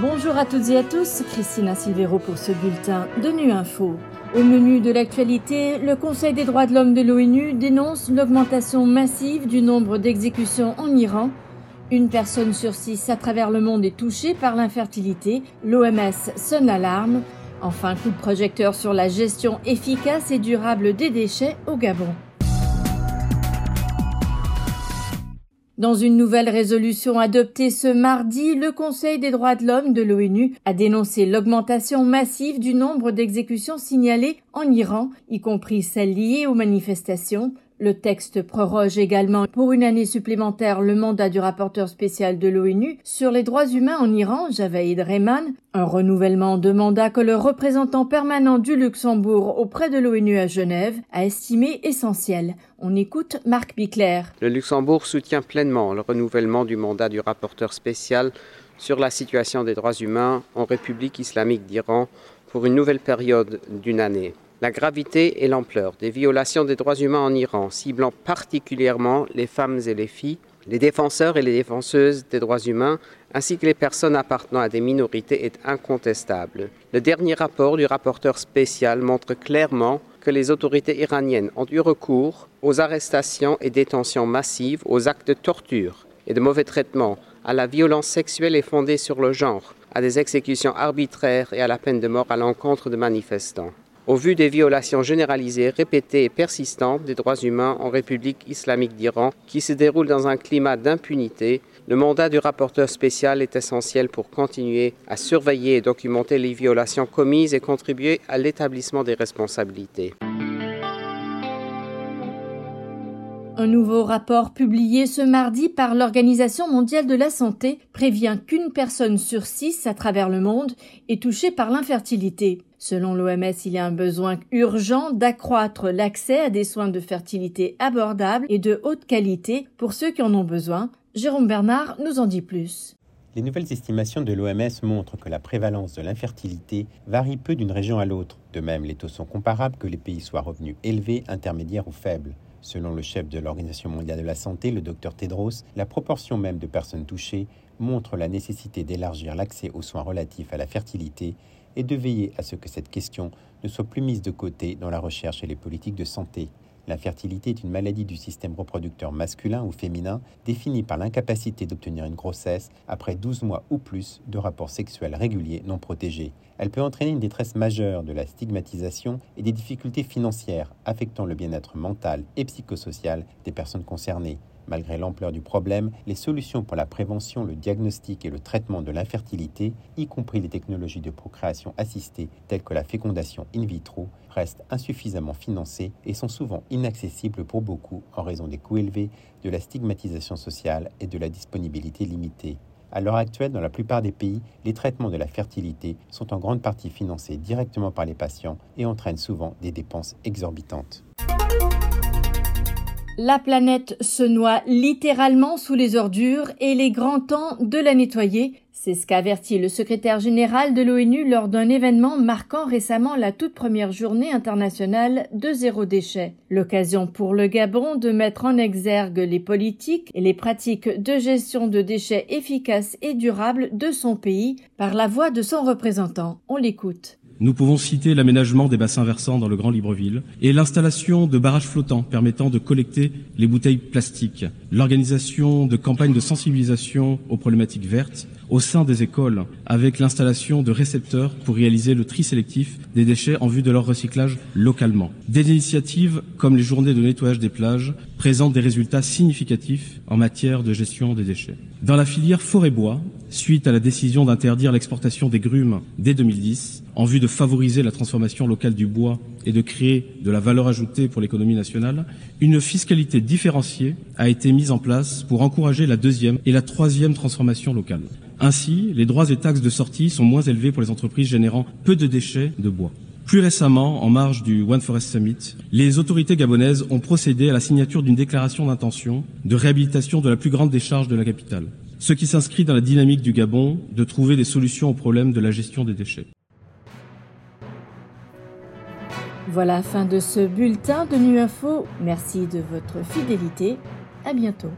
Bonjour à toutes et à tous, Christina Silvero pour ce bulletin de Nu Info. Au menu de l'actualité, le Conseil des droits de l'homme de l'ONU dénonce l'augmentation massive du nombre d'exécutions en Iran. Une personne sur six à travers le monde est touchée par l'infertilité. L'OMS sonne l'alarme. Enfin, coup de projecteur sur la gestion efficace et durable des déchets au Gabon. Dans une nouvelle résolution adoptée ce mardi, le Conseil des droits de l'homme de l'ONU a dénoncé l'augmentation massive du nombre d'exécutions signalées en Iran, y compris celles liées aux manifestations. Le texte proroge également pour une année supplémentaire le mandat du rapporteur spécial de l'ONU sur les droits humains en Iran, Javaïd Rehman, un renouvellement de mandat que le représentant permanent du Luxembourg auprès de l'ONU à Genève a estimé essentiel. On écoute Marc Bickler. Le Luxembourg soutient pleinement le renouvellement du mandat du rapporteur spécial sur la situation des droits humains en République islamique d'Iran pour une nouvelle période d'une année la gravité et l'ampleur des violations des droits humains en Iran, ciblant particulièrement les femmes et les filles, les défenseurs et les défenseuses des droits humains, ainsi que les personnes appartenant à des minorités, est incontestable. Le dernier rapport du rapporteur spécial montre clairement que les autorités iraniennes ont eu recours aux arrestations et détentions massives, aux actes de torture et de mauvais traitements, à la violence sexuelle et fondée sur le genre, à des exécutions arbitraires et à la peine de mort à l'encontre de manifestants. Au vu des violations généralisées, répétées et persistantes des droits humains en République islamique d'Iran, qui se déroulent dans un climat d'impunité, le mandat du rapporteur spécial est essentiel pour continuer à surveiller et documenter les violations commises et contribuer à l'établissement des responsabilités. Un nouveau rapport publié ce mardi par l'Organisation mondiale de la santé prévient qu'une personne sur six à travers le monde est touchée par l'infertilité. Selon l'OMS, il y a un besoin urgent d'accroître l'accès à des soins de fertilité abordables et de haute qualité pour ceux qui en ont besoin. Jérôme Bernard nous en dit plus. Les nouvelles estimations de l'OMS montrent que la prévalence de l'infertilité varie peu d'une région à l'autre. De même, les taux sont comparables que les pays soient revenus élevés, intermédiaires ou faibles. Selon le chef de l'Organisation mondiale de la santé, le docteur Tedros, la proportion même de personnes touchées montre la nécessité d'élargir l'accès aux soins relatifs à la fertilité et de veiller à ce que cette question ne soit plus mise de côté dans la recherche et les politiques de santé. La fertilité est une maladie du système reproducteur masculin ou féminin définie par l'incapacité d'obtenir une grossesse après 12 mois ou plus de rapports sexuels réguliers non protégés. Elle peut entraîner une détresse majeure de la stigmatisation et des difficultés financières affectant le bien-être mental et psychosocial des personnes concernées. Malgré l'ampleur du problème, les solutions pour la prévention, le diagnostic et le traitement de l'infertilité, y compris les technologies de procréation assistée telles que la fécondation in vitro, restent insuffisamment financées et sont souvent inaccessibles pour beaucoup en raison des coûts élevés, de la stigmatisation sociale et de la disponibilité limitée. À l'heure actuelle, dans la plupart des pays, les traitements de la fertilité sont en grande partie financés directement par les patients et entraînent souvent des dépenses exorbitantes. La planète se noie littéralement sous les ordures et il est grand temps de la nettoyer. C'est ce qu'a averti le secrétaire général de l'ONU lors d'un événement marquant récemment la toute première journée internationale de zéro déchet. L'occasion pour le Gabon de mettre en exergue les politiques et les pratiques de gestion de déchets efficaces et durables de son pays par la voix de son représentant. On l'écoute. Nous pouvons citer l'aménagement des bassins versants dans le Grand Libreville et l'installation de barrages flottants permettant de collecter les bouteilles plastiques, l'organisation de campagnes de sensibilisation aux problématiques vertes au sein des écoles avec l'installation de récepteurs pour réaliser le tri sélectif des déchets en vue de leur recyclage localement. Des initiatives comme les journées de nettoyage des plages présentent des résultats significatifs en matière de gestion des déchets. Dans la filière forêt-bois, suite à la décision d'interdire l'exportation des grumes dès 2010, en vue de favoriser la transformation locale du bois et de créer de la valeur ajoutée pour l'économie nationale, une fiscalité différenciée a été mise en place pour encourager la deuxième et la troisième transformation locale. Ainsi, les droits et taxes de sortie sont moins élevés pour les entreprises générant peu de déchets de bois. Plus récemment, en marge du One Forest Summit, les autorités gabonaises ont procédé à la signature d'une déclaration d'intention de réhabilitation de la plus grande décharge de la capitale, ce qui s'inscrit dans la dynamique du Gabon de trouver des solutions au problème de la gestion des déchets. Voilà fin de ce bulletin de Nu Info. Merci de votre fidélité. À bientôt.